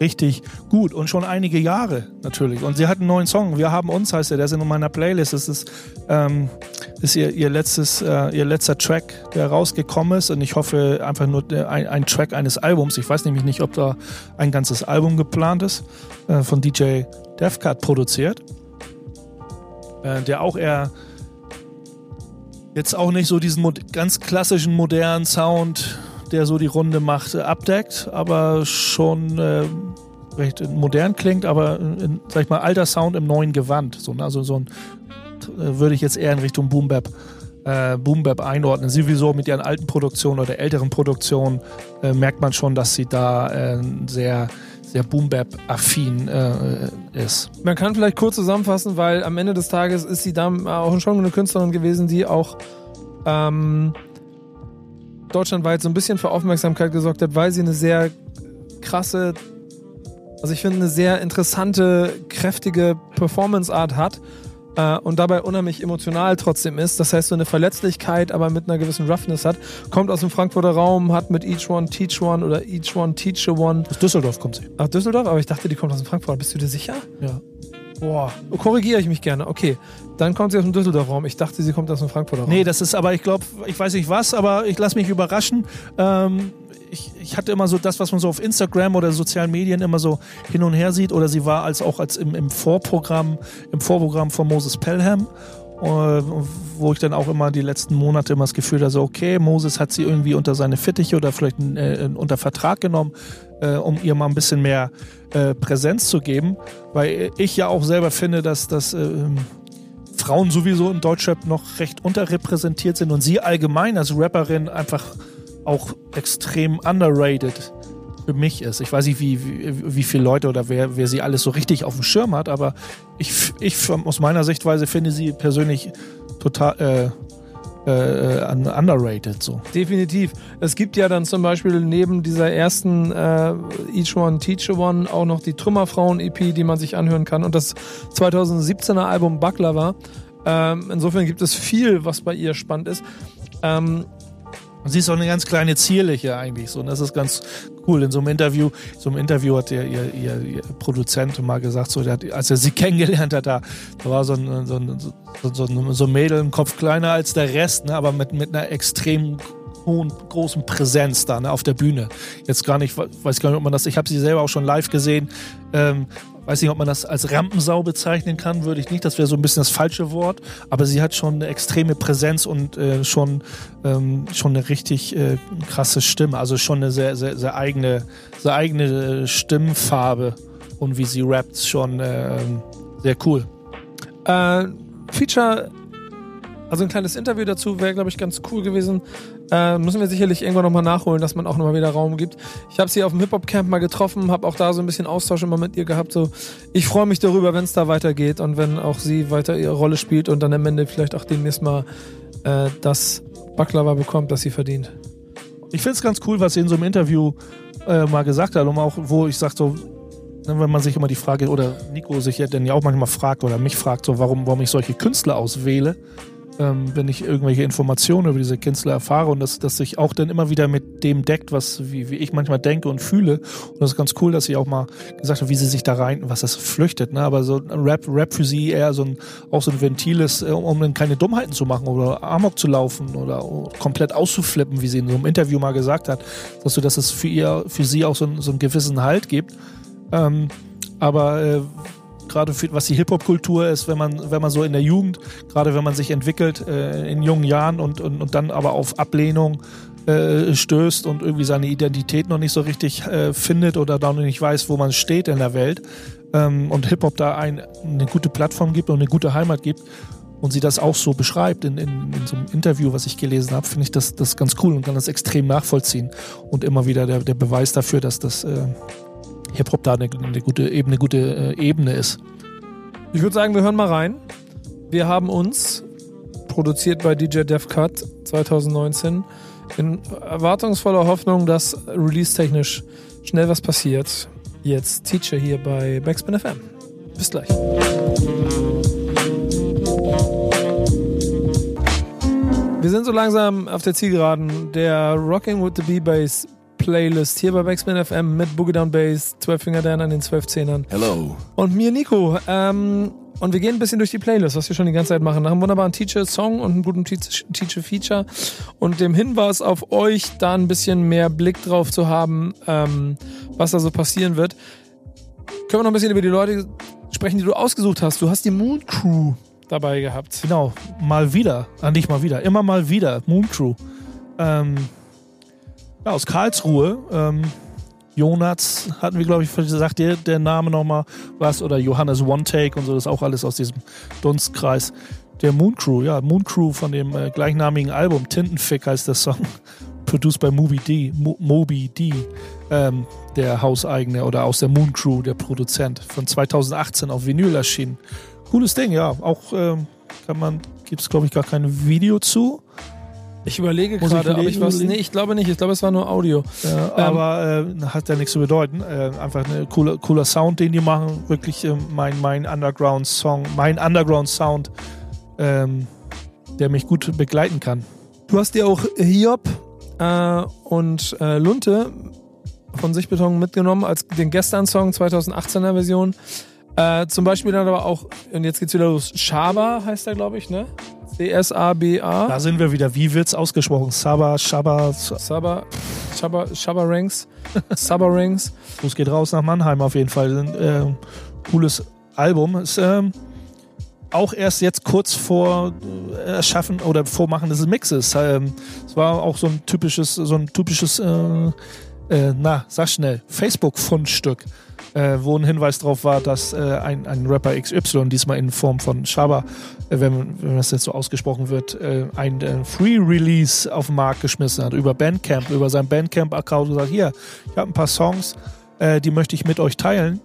richtig gut und schon einige Jahre natürlich. Und sie hat einen neuen Song. Wir haben uns, heißt er, der ist in meiner Playlist. Das ist, ähm, ist ihr, ihr, letztes, äh, ihr letzter Track, der rausgekommen ist. Und ich hoffe einfach nur äh, ein, ein, Track eines Albums. Ich weiß nämlich nicht, ob da ein ganzes Album geplant ist, äh, von DJ Defcat produziert. Äh, der auch eher jetzt auch nicht so diesen ganz klassischen modernen Sound der so die Runde macht, abdeckt, aber schon äh, recht modern klingt, aber in, sag ich mal, alter Sound im neuen Gewand. So, ne? also so ein äh, würde ich jetzt eher in Richtung Boom Bap, äh, einordnen. Sowieso mit ihren alten Produktionen oder älteren Produktionen äh, merkt man schon, dass sie da äh, sehr sehr Boom Bap affin äh, ist. Man kann vielleicht kurz zusammenfassen, weil am Ende des Tages ist sie da auch schon eine Künstlerin gewesen, die auch ähm, deutschlandweit so ein bisschen für Aufmerksamkeit gesorgt hat, weil sie eine sehr krasse, also ich finde eine sehr interessante, kräftige Performance-Art hat äh, und dabei unheimlich emotional trotzdem ist. Das heißt, so eine Verletzlichkeit, aber mit einer gewissen Roughness hat. Kommt aus dem Frankfurter Raum, hat mit Each One Teach One oder Each One Teach a One. Aus Düsseldorf kommt sie. Ach, Düsseldorf? Aber ich dachte, die kommt aus dem Frankfurt. Bist du dir sicher? Ja. Boah, korrigiere ich mich gerne. Okay, dann kommt sie aus dem Düsseldorf Raum. Ich dachte, sie kommt aus dem Frankfurter Raum. Nee, das ist aber, ich glaube, ich weiß nicht was, aber ich lasse mich überraschen. Ähm, ich, ich, hatte immer so das, was man so auf Instagram oder sozialen Medien immer so hin und her sieht. Oder sie war als auch als im, im Vorprogramm, im Vorprogramm von Moses Pelham äh, wo ich dann auch immer die letzten Monate immer das Gefühl hatte, okay, Moses hat sie irgendwie unter seine Fittiche oder vielleicht äh, unter Vertrag genommen, äh, um ihr mal ein bisschen mehr äh, Präsenz zu geben, weil ich ja auch selber finde, dass, dass äh, Frauen sowieso im Deutschrap noch recht unterrepräsentiert sind und sie allgemein als Rapperin einfach auch extrem underrated für mich ist. Ich weiß nicht, wie, wie, wie viele Leute oder wer, wer sie alles so richtig auf dem Schirm hat, aber ich, ich aus meiner Sichtweise finde sie persönlich total äh, äh, underrated. So. Definitiv. Es gibt ja dann zum Beispiel neben dieser ersten äh, Each One Teach One auch noch die Trümmerfrauen-EP, die man sich anhören kann. Und das 2017er Album Baklava. Ähm, insofern gibt es viel, was bei ihr spannend ist. Ähm, Sie ist auch eine ganz kleine zierliche eigentlich so. Und das ist ganz cool. In so einem Interview, so einem Interview hat ihr, ihr, ihr, Produzent mal gesagt, so, hat, als er sie (laughs) kennengelernt hat, da, da war so ein, so, ein, so, ein, so ein Mädel im Kopf kleiner als der Rest, ne, aber mit, mit einer extrem hohen, großen Präsenz da ne, auf der Bühne. Jetzt gar nicht, weiß gar nicht, ob man das, ich habe sie selber auch schon live gesehen. Ähm, weiß nicht, ob man das als Rampensau bezeichnen kann, würde ich nicht. Das wäre so ein bisschen das falsche Wort. Aber sie hat schon eine extreme Präsenz und äh, schon, ähm, schon eine richtig äh, krasse Stimme. Also schon eine sehr, sehr, sehr eigene, sehr eigene äh, Stimmfarbe. Und wie sie rappt, schon äh, sehr cool. Äh, Feature also ein kleines Interview dazu wäre, glaube ich, ganz cool gewesen. Äh, müssen wir sicherlich irgendwann nochmal nachholen, dass man auch nochmal wieder Raum gibt. Ich habe sie auf dem Hip-Hop-Camp mal getroffen, habe auch da so ein bisschen Austausch immer mit ihr gehabt. So, ich freue mich darüber, wenn es da weitergeht und wenn auch sie weiter ihre Rolle spielt und dann am Ende vielleicht auch demnächst mal äh, das Baklava bekommt, das sie verdient. Ich finde es ganz cool, was sie in so einem Interview äh, mal gesagt hat, und auch, wo ich sage so, ne, wenn man sich immer die Frage, oder Nico sich ja dann ja auch manchmal fragt oder mich fragt, so warum, warum ich solche Künstler auswähle, ähm, wenn ich irgendwelche Informationen über diese Künstler erfahre und dass das sich auch dann immer wieder mit dem deckt, was wie, wie ich manchmal denke und fühle. Und das ist ganz cool, dass sie auch mal gesagt hat, wie sie sich da rein, was das flüchtet. Ne? Aber so Rap, Rap für sie eher so ein auch so ein Ventil ist, äh, um dann keine Dummheiten zu machen oder Amok zu laufen oder komplett auszuflippen, wie sie in so einem Interview mal gesagt hat, dass so, dass es für ihr, für sie auch so, so einen gewissen Halt gibt. Ähm, aber äh, gerade was die Hip-Hop-Kultur ist, wenn man, wenn man so in der Jugend, gerade wenn man sich entwickelt äh, in jungen Jahren und, und, und dann aber auf Ablehnung äh, stößt und irgendwie seine Identität noch nicht so richtig äh, findet oder da noch nicht weiß, wo man steht in der Welt ähm, und Hip-Hop da ein, eine gute Plattform gibt und eine gute Heimat gibt und sie das auch so beschreibt in, in, in so einem Interview, was ich gelesen habe, finde ich das, das ganz cool und kann das extrem nachvollziehen und immer wieder der, der Beweis dafür, dass das äh, Hip-Hop da eine, eine, gute, eben eine gute äh, Ebene ist. Ich würde sagen, wir hören mal rein. Wir haben uns, produziert bei DJ Dev Cut 2019, in erwartungsvoller Hoffnung, dass release-technisch schnell was passiert, jetzt Teacher hier bei Backspin FM. Bis gleich. Wir sind so langsam auf der Zielgeraden. Der Rocking with the B-Bass Playlist hier bei Backspin FM mit Boogie Down Bass, 12 Finger Dan an den 12 Zehnern Hello. und mir Nico. Ähm, und wir gehen ein bisschen durch die Playlist, was wir schon die ganze Zeit machen. Nach einem wunderbaren Teacher-Song und einem guten Teacher-Feature und dem Hinweis auf euch, da ein bisschen mehr Blick drauf zu haben, ähm, was da so passieren wird. Können wir noch ein bisschen über die Leute sprechen, die du ausgesucht hast. Du hast die Moon Crew dabei gehabt. Genau, mal wieder. Ah, nicht mal wieder, immer mal wieder. Moon Crew. Ähm, ja, aus Karlsruhe. Ähm, Jonas hatten wir, glaube ich, gesagt, der, der Name nochmal was. Oder Johannes One Take und so, das ist auch alles aus diesem Dunstkreis. Der Moon Crew, ja, Moon Crew von dem äh, gleichnamigen Album. Tintenfick heißt der Song. (laughs) Produced by Moby D. Mo Moby D. Ähm, der Hauseigene oder aus der Moon Crew, der Produzent. Von 2018 auf Vinyl erschienen. Cooles Ding, ja. Auch ähm, kann man, gibt es, glaube ich, gar kein Video zu. Ich überlege gerade, ob ich was. Nee, ich glaube nicht. Ich glaube, es war nur Audio. Ja, ähm, aber äh, hat ja nichts zu bedeuten. Äh, einfach ein cooler, cooler Sound, den die machen. Wirklich äh, mein, mein Underground-Song, mein Underground-Sound, ähm, der mich gut begleiten kann. Du hast dir auch Hiob äh, und äh, Lunte von Sichtbeton mitgenommen als den Gestern-Song 2018er Version. Äh, zum Beispiel dann aber auch, und jetzt geht's wieder los, Shaba heißt er, glaube ich, ne? C-S-A-B-A. Da sind wir wieder. Wie wird's ausgesprochen? Saba, Shaba, Saba, Shaba, Shaba Ranks. Saba Ranks. Fuß geht raus nach Mannheim auf jeden Fall. Ein äh, cooles Album. Ist ähm, auch erst jetzt kurz vor äh, Erschaffen oder Vormachen des Mixes. Ähm, es war auch so ein typisches, so ein typisches, äh, äh na, sag schnell, Facebook-Fundstück äh, wo ein Hinweis darauf war, dass äh, ein, ein Rapper XY, diesmal in Form von Shaba, äh, wenn, wenn das jetzt so ausgesprochen wird, äh, ein äh, Free-Release auf den Markt geschmissen hat über Bandcamp, über seinen Bandcamp-Account und gesagt, hier, ich habe ein paar Songs, äh, die möchte ich mit euch teilen.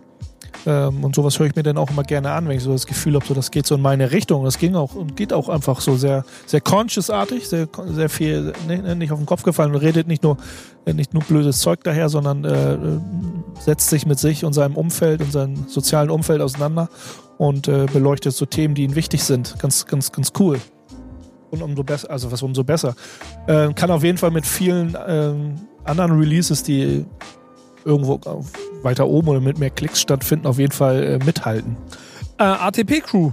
Ähm, und sowas höre ich mir dann auch immer gerne an, wenn ich so das Gefühl habe, so das geht so in meine Richtung. Das ging auch und geht auch einfach so sehr, sehr conscious-artig, sehr, sehr viel nicht, ne, nicht auf den Kopf gefallen und redet nicht nur, nicht nur blödes Zeug daher, sondern äh, setzt sich mit sich und seinem Umfeld und seinem sozialen Umfeld auseinander und äh, beleuchtet so Themen, die ihm wichtig sind. Ganz, ganz, ganz cool. Und umso besser, also was umso besser. Äh, kann auf jeden Fall mit vielen ähm, anderen Releases, die irgendwo weiter oben oder mit mehr Klicks stattfinden, auf jeden Fall äh, mithalten. Äh, ATP Crew.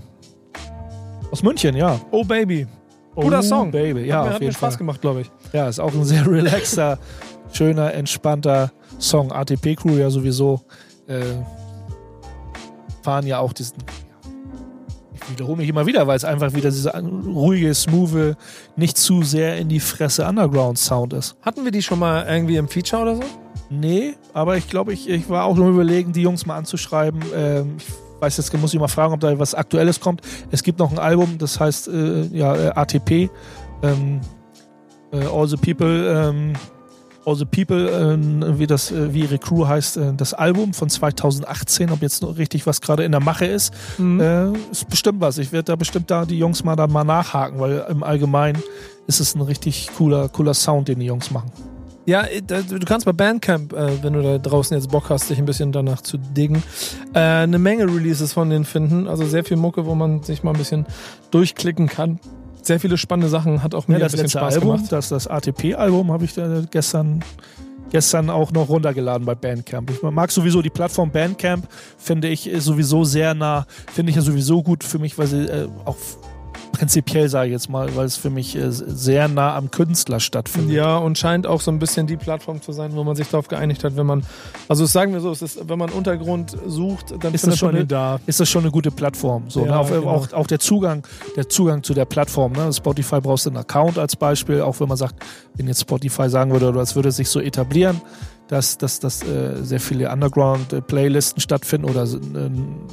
Aus München, ja. Oh Baby. Guter oh, Song. Baby, ja. Hat mir, hat mir Spaß gemacht, glaube ich. Ja, ist auch ein sehr (laughs) relaxer, schöner, entspannter Song. ATP Crew ja sowieso äh, fahren ja auch diesen. Ich wiederhole mich immer wieder, weil es einfach wieder dieser ruhige, smooth, nicht zu sehr in die Fresse Underground-Sound ist. Hatten wir die schon mal irgendwie im Feature oder so? Nee, aber ich glaube, ich, ich war auch nur überlegen, die Jungs mal anzuschreiben. Ähm, ich weiß jetzt, muss ich mal fragen, ob da was Aktuelles kommt. Es gibt noch ein Album, das heißt äh, ja, äh, ATP. Ähm, äh, All the People. Ähm, All the People, äh, wie das, äh, wie ihre Crew heißt, äh, das Album von 2018, ob jetzt noch richtig was gerade in der Mache ist, mhm. ist bestimmt was. Ich werde da bestimmt da die Jungs mal da mal nachhaken, weil im Allgemeinen ist es ein richtig cooler, cooler Sound, den die Jungs machen. Ja, äh, du kannst bei Bandcamp, äh, wenn du da draußen jetzt Bock hast, dich ein bisschen danach zu diggen, äh, eine Menge Releases von denen finden. Also sehr viel Mucke, wo man sich mal ein bisschen durchklicken kann. Sehr viele spannende Sachen, hat auch mir ja, das ein bisschen Spaß Album, gemacht. Das, das ATP-Album habe ich da gestern gestern auch noch runtergeladen bei Bandcamp. Ich mag sowieso die Plattform Bandcamp, finde ich sowieso sehr nah, finde ich ja sowieso gut für mich, weil sie äh, auch prinzipiell, sage ich jetzt mal, weil es für mich äh, sehr nah am Künstler stattfindet. Ja, und scheint auch so ein bisschen die Plattform zu sein, wo man sich darauf geeinigt hat, wenn man, also sagen wir so, es ist, wenn man Untergrund sucht, dann ist das schon eine, da. Ist das schon eine gute Plattform. So, ja, ne? auch, genau. auch, auch, der Zugang, der Zugang zu der Plattform. Ne? Spotify brauchst du einen Account als Beispiel, auch wenn man sagt, wenn jetzt Spotify sagen würde, oder es würde sich so etablieren, dass, dass, dass äh, sehr viele Underground-Playlisten stattfinden oder äh,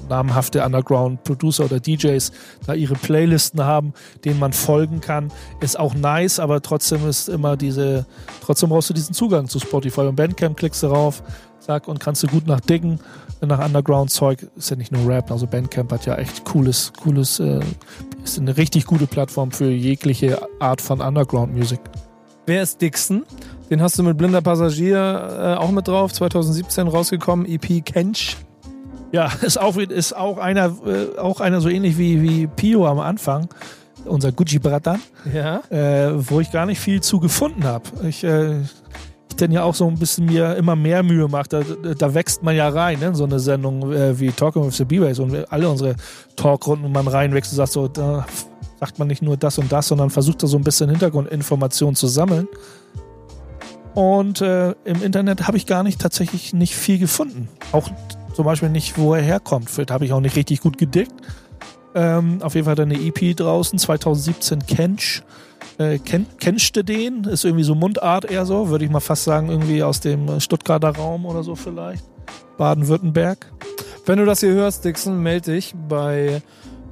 namhafte Underground-Producer oder DJs da ihre Playlisten haben, denen man folgen kann. Ist auch nice, aber trotzdem ist immer diese, trotzdem brauchst du diesen Zugang zu Spotify. Und Bandcamp klickst du rauf, sag, und kannst du gut nach Diggen, nach Underground-Zeug. Ist ja nicht nur Rap, also Bandcamp hat ja echt cooles, cooles, äh, ist eine richtig gute Plattform für jegliche Art von Underground-Musik. Wer ist Dixon? Den hast du mit Blinder Passagier äh, auch mit drauf, 2017 rausgekommen, EP Kench. Ja, (laughs) ist auch, ist auch einer, äh, auch einer so ähnlich wie, wie Pio am Anfang, unser Gucci Bratan, ja. äh, wo ich gar nicht viel zu gefunden habe. Ich, äh, dann ja auch so ein bisschen mir immer mehr Mühe mache. Da, da wächst man ja rein, ne? so eine Sendung äh, wie Talking with the B-Bass und alle unsere Talkrunden, wo man reinwächst und sagt so, da sagt man nicht nur das und das, sondern versucht da so ein bisschen Hintergrundinformationen zu sammeln. Und äh, im Internet habe ich gar nicht tatsächlich nicht viel gefunden. Auch zum Beispiel nicht, wo er herkommt. Vielleicht habe ich auch nicht richtig gut gedickt. Ähm, auf jeden Fall hat er eine EP draußen, 2017 Kench. Äh, kenn, kennst du den? Ist irgendwie so Mundart eher so, würde ich mal fast sagen, irgendwie aus dem Stuttgarter Raum oder so vielleicht. Baden-Württemberg. Wenn du das hier hörst, Dixon, melde dich bei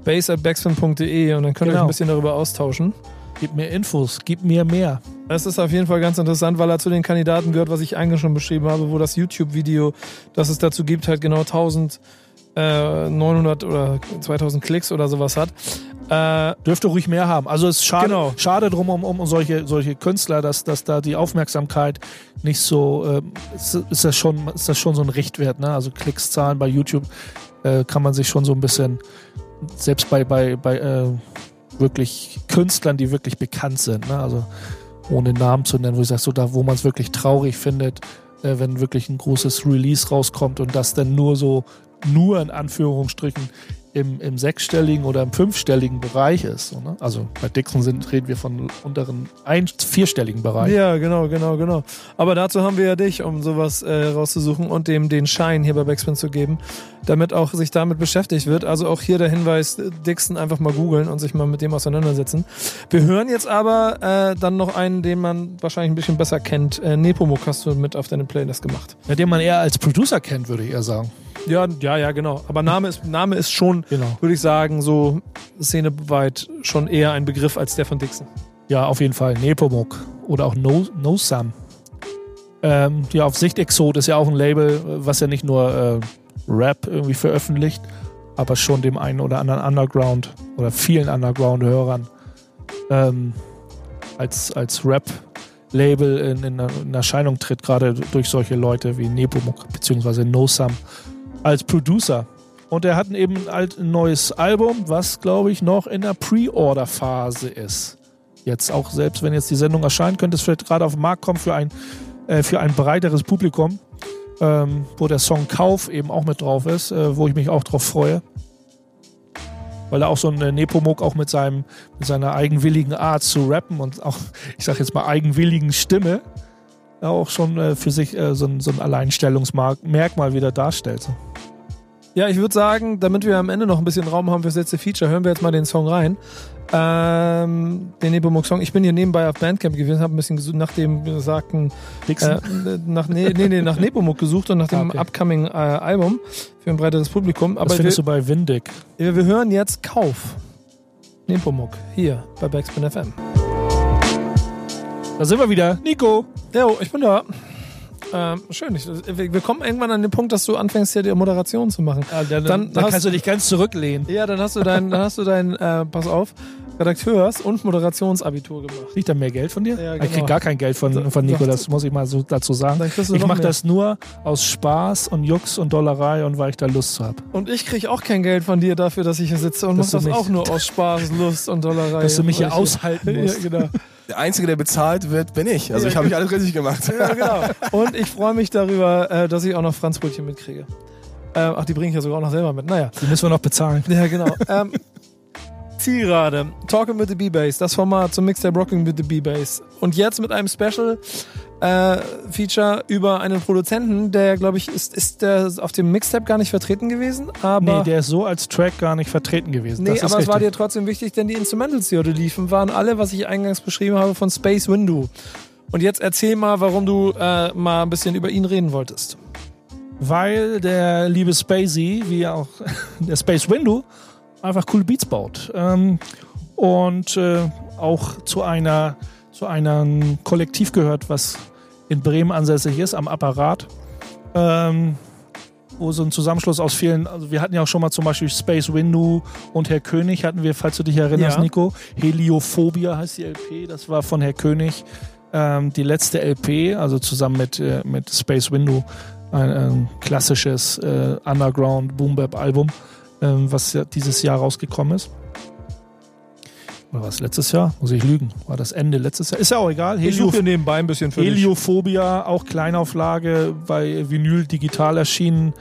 base.backspin.de und dann könnt ihr Genau. euch ein bisschen darüber austauschen. Gib mir Infos, gib mir mehr. Das ist auf jeden Fall ganz interessant, weil er zu den Kandidaten gehört, was ich eigentlich schon beschrieben habe, wo das YouTube-Video, das es dazu gibt, halt genau 1900 oder 2000 Klicks oder sowas hat. Äh, Dürfte ruhig mehr haben. Also es ist schade, Genau. schade drum um, um solche, solche Künstler, dass, dass da die Aufmerksamkeit nicht so, ähm, ist, ist, das schon, ist das schon so ein Richtwert, ne? Also Klickszahlen bei YouTube äh, kann man sich schon so ein bisschen, selbst bei, bei, bei äh, wirklich Künstlern, die wirklich bekannt sind, ne? Also ohne Namen zu nennen, wo ich sage, so da, wo man es wirklich traurig findet, äh, wenn wirklich ein großes Release rauskommt und das dann nur so, nur in Anführungsstrichen im, im sechsstelligen oder im fünfstelligen Bereich ist. Ne? Also bei Dixon sind, reden wir von unteren ein, vierstelligen Bereich. ja, genau, genau, genau. Aber dazu haben wir ja dich, um sowas äh, rauszusuchen und dem den Schein hier bei Backspin zu geben, damit auch sich damit beschäftigt wird. Also auch hier der Hinweis, Dixon einfach mal googeln und sich mal mit dem auseinandersetzen. Wir hören jetzt aber äh, dann noch einen, den man wahrscheinlich ein bisschen besser kennt. Äh, Nepomuk hast du mit auf deine Playlist gemacht. Ja, den man eher als Producer kennt, würde ich eher sagen. Ja, ja, ja, genau. Aber Name ist, Name ist schon, Genau. würde ich sagen, so szeneweit schon eher ein Begriff als der von Dixon. Ja, auf jeden Fall. Nepomuk oder auch No, no Sam. Ähm, ja, auf Sicht Exot ist ja auch ein Label, was ja nicht nur äh, Rap irgendwie veröffentlicht, aber schon dem einen oder anderen Underground oder vielen Underground-Hörern ähm, als, als Rap-Label in, in, in Erscheinung tritt, gerade durch solche Leute wie Nepomuk bzw. No Sam als Producer. Und er hat eben ein, alt, ein neues Album, was glaube ich noch in der Pre-Order-Phase ist. Jetzt auch selbst, wenn jetzt die Sendung erscheint, könnte es vielleicht gerade auf den Markt kommen für ein, äh, für ein breiteres Publikum, ähm, wo der Song Kauf eben auch mit drauf ist, äh, wo ich mich auch drauf freue. Weil er auch so ein äh, Nepomuk auch mit, seinem, mit seiner eigenwilligen Art zu rappen und auch, (laughs) ich sag jetzt mal, eigenwilligen Stimme auch schon äh, für sich äh, so, ein, so ein Alleinstellungsmerkmal wieder darstellt. Ja, ich würde sagen, damit wir am Ende noch ein bisschen Raum haben fürs letzte Feature, hören wir jetzt mal den Song rein. Ähm, den Nepomuk-Song. Ich bin hier nebenbei auf Bandcamp gewesen, habe ein bisschen gesucht nach dem besagten, äh, nach, nee, nee, nee, nach Nepomuk gesucht und nach dem Ah, okay. upcoming äh, Album für ein breiteres Publikum. das Aber wir, findest du bei Windig. wir, wir hören jetzt Kauf. Nepomuk, hier bei Backspin FM. Da sind wir wieder. Nico. Jo, ich bin da. Ähm, schön. Ich, wir, kommen irgendwann an den Punkt, dass du anfängst, hier die Moderation zu machen. Ja, dann, Dann dann kannst du dich ganz zurücklehnen. Ja, dann hast du dein, dann hast du dein, äh, pass auf, Redakteurs- und Moderationsabitur gemacht. Kriegt er mehr Geld von dir? Ja, Ich genau. krieg gar kein Geld von, von Nico, das muss ich mal so dazu sagen. Ich mache das nur aus Spaß und Jux und Dollerei und weil ich da Lust zu habe. Und ich krieg auch kein Geld von dir dafür, dass ich hier sitze und mach Dass du das mich- auch nur aus Spaß, Lust und Dollerei. Dass du mich hier ich- aushalten (laughs) Ja, musst. genau. Der Einzige, der bezahlt wird, bin ich. Also Ja, ich habe mich alles richtig gemacht. ja, genau. Und ich freue mich darüber, äh, dass ich auch noch Franzbrötchen mitkriege. Äh, ach, die bringe ich ja sogar auch noch selber mit. Naja. Die müssen wir noch bezahlen. Ja, genau. ähm, Zielgerade, Talking with the B-Bass, das Format zum Mixtape Rocking with the B-Bass. Und jetzt mit einem Special äh, Feature über einen Produzenten, der, glaube ich, ist, ist der auf dem Mixtape gar nicht vertreten gewesen, aber. Nee, der ist so als Track gar nicht vertreten gewesen. Nee, das aber es war dir trotzdem wichtig, denn die Instrumentals, die heute liefen, waren alle, was ich eingangs beschrieben habe, von Space Window. Und jetzt erzähl mal, warum du äh, mal ein bisschen über ihn reden wolltest. Weil der liebe Spacey, wie auch (laughs) der Space Window, einfach coole Beats baut. Ähm, und äh, auch zu einer zu einem Kollektiv gehört, was in Bremen ansässig ist, am Apparat. Ähm, wo so ein Zusammenschluss aus vielen, also wir hatten ja auch schon mal zum Beispiel Space Window und Herr König hatten wir, falls du dich erinnerst, Ja. Nico. Heliophobia heißt die LP, das war von Herr König ähm, die letzte LP, also zusammen mit, äh, mit Space Window, ein, ein klassisches äh, Underground Boom Bap Album, ähm, was ja dieses Jahr rausgekommen ist. Oder was, letztes Jahr? Muss ich lügen. War das Ende letztes Jahr? Ist ja auch egal. Ich Helio, suche nebenbei ein bisschen für. Heliophobia, auch Kleinauflage, bei Vinyl digital erschienen.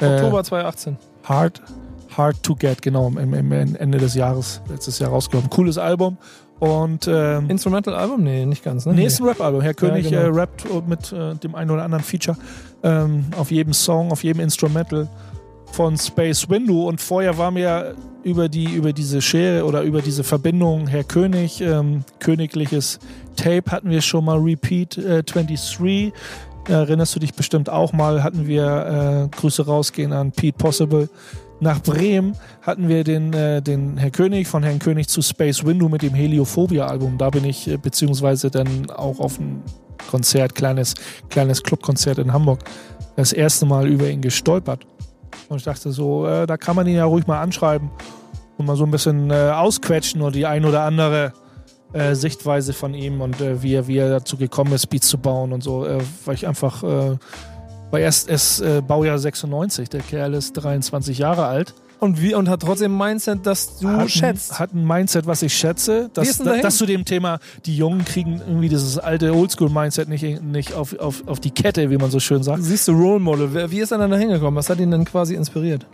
Äh, Oktober 2018. Hard, Hard to Get, genau, im, im Ende des Jahres, letztes Jahr rausgekommen. Cooles Album. Und ähm, Instrumental-Album? Nee, nicht ganz, ne? nee, ist ein Rap-Album. Herr König genau. äh, rappt mit äh, dem einen oder anderen Feature ähm, auf jedem Song, auf jedem Instrumental von Space Window. Und vorher war mir über die über diese Schere oder über diese Verbindung Herr König, ähm, königliches Tape hatten wir schon mal Repeat äh, 23. Erinnerst du dich bestimmt auch mal, hatten wir äh, Grüße rausgehen an Pete Possible. Nach Bremen hatten wir den, äh, den Herr König von Herrn König zu Space Window mit dem Heliophobia-Album. Da bin ich äh, beziehungsweise dann auch auf ein Konzert, kleines, kleines Clubkonzert in Hamburg, das erste Mal über ihn gestolpert. Und ich dachte so, äh, da kann man ihn ja ruhig mal anschreiben und mal so ein bisschen äh, ausquetschen oder die ein oder andere äh, Sichtweise von ihm und äh, wie, er, wie er dazu gekommen ist, Beats zu bauen und so, äh, weil ich einfach, äh, weil erst ist äh, Baujahr 96, der Kerl ist 23 Jahre alt. Und, wie, und hat trotzdem ein Mindset, das du hat, schätzt. Ein, hat ein Mindset, was ich schätze. Dass, dahin? dass zu dem Thema, die Jungen kriegen irgendwie dieses alte Oldschool-Mindset nicht, nicht auf, auf, auf die Kette, wie man so schön sagt. Siehst du Role Model? Wie ist er dann da hingekommen? Was hat ihn denn quasi inspiriert?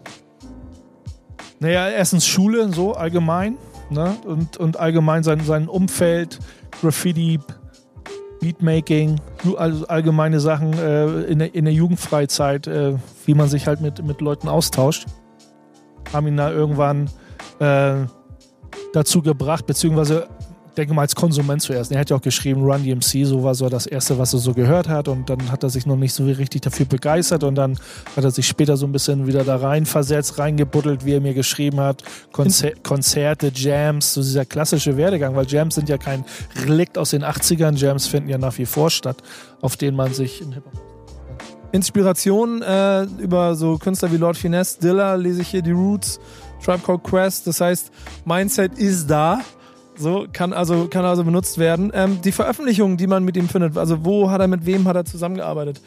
Naja, erstens Schule, so allgemein. Ne? Und, und allgemein sein, sein Umfeld, Graffiti, Beatmaking, also allgemeine Sachen äh, in, der, in der Jugendfreizeit, äh, wie man sich halt mit, mit Leuten austauscht, haben ihn da irgendwann äh, dazu gebracht, beziehungsweise denke mal als Konsument zuerst. Er hat ja auch geschrieben, Run DMC, so war so das Erste, was er so gehört hat und dann hat er sich noch nicht so richtig dafür begeistert und dann hat er sich später so ein bisschen wieder da rein versetzt, reingebuddelt, wie er mir geschrieben hat. Konzer Konzerte, Jams, so dieser klassische Werdegang, weil Jams sind ja kein Relikt aus den 80ern, Jams finden ja nach wie vor statt, auf denen man sich im Hip-Hop Inspiration äh, über so Künstler wie Lord Finesse, Dilla, lese ich hier die Roots, Tribe Called Quest. Das heißt, Mindset ist da. So kann also kann also benutzt werden. Ähm, die Veröffentlichungen, die man mit ihm findet, also wo hat er mit wem hat er zusammengearbeitet?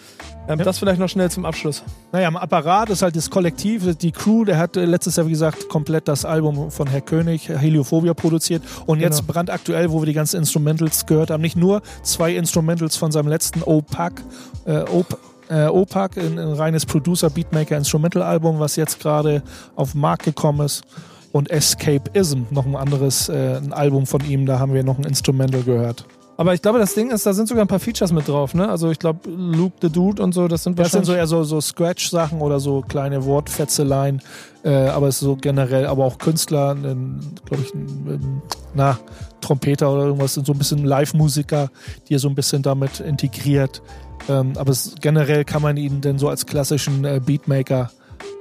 Ähm, Ja. Das vielleicht noch schnell zum Abschluss. Naja, im Apparat ist halt das Kollektiv, die Crew, der hat äh, letztes Jahr, wie gesagt, komplett das Album von Herr König, Heliophobia, produziert. Und jetzt Genau. brandaktuell, wo wir die ganzen Instrumentals gehört haben, nicht nur zwei Instrumentals von seinem letzten OPAC, äh, OP, äh, OPAC, ein, ein reines Producer, Beatmaker, Instrumental-Album, was jetzt gerade auf den Markt gekommen ist. Und Escapeism, noch ein anderes äh, ein Album von ihm, da haben wir noch ein Instrumental gehört. Aber ich glaube, das Ding ist, da sind sogar ein paar Features mit drauf, ne? Also ich glaube, Luke the Dude und so, das sind Das sind so wahrscheinlich... eher so, so Scratch-Sachen oder so kleine Wortfetzeleien, äh, aber es ist so generell, aber auch Künstler, glaube ich, ein, na, Trompeter oder irgendwas, sind so ein bisschen Live-Musiker, die er so ein bisschen damit integriert. Ähm, aber es, generell kann man ihn denn so als klassischen äh, Beatmaker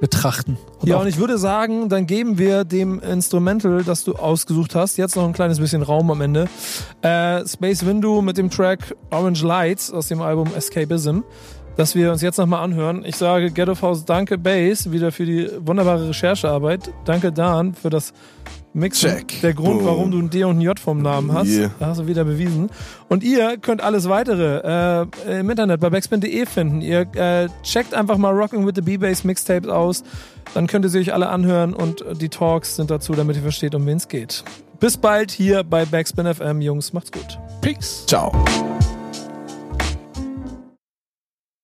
betrachten. Und ja, und ich würde sagen, dann geben wir dem Instrumental, das du ausgesucht hast, jetzt noch ein kleines bisschen Raum am Ende. Äh, Space Window mit dem Track Orange Lights aus dem Album Escapism, das wir uns jetzt nochmal anhören. Ich sage Ghetto Faust, danke Base, wieder für die wunderbare Recherchearbeit. Danke Dan für das Mixen. Check. Der Grund, Boom. warum du ein D und ein J vom Namen hast, Yeah. hast du wieder bewiesen. Und ihr könnt alles weitere äh, im Internet bei backspin.de finden. Ihr äh, checkt einfach mal Rocking with the B-Bass Mixtapes aus. Dann könnt ihr sie euch alle anhören und die Talks sind dazu, damit ihr versteht, um wen es geht. Bis bald hier bei Backspin FM. Jungs, macht's gut. Peace. Ciao.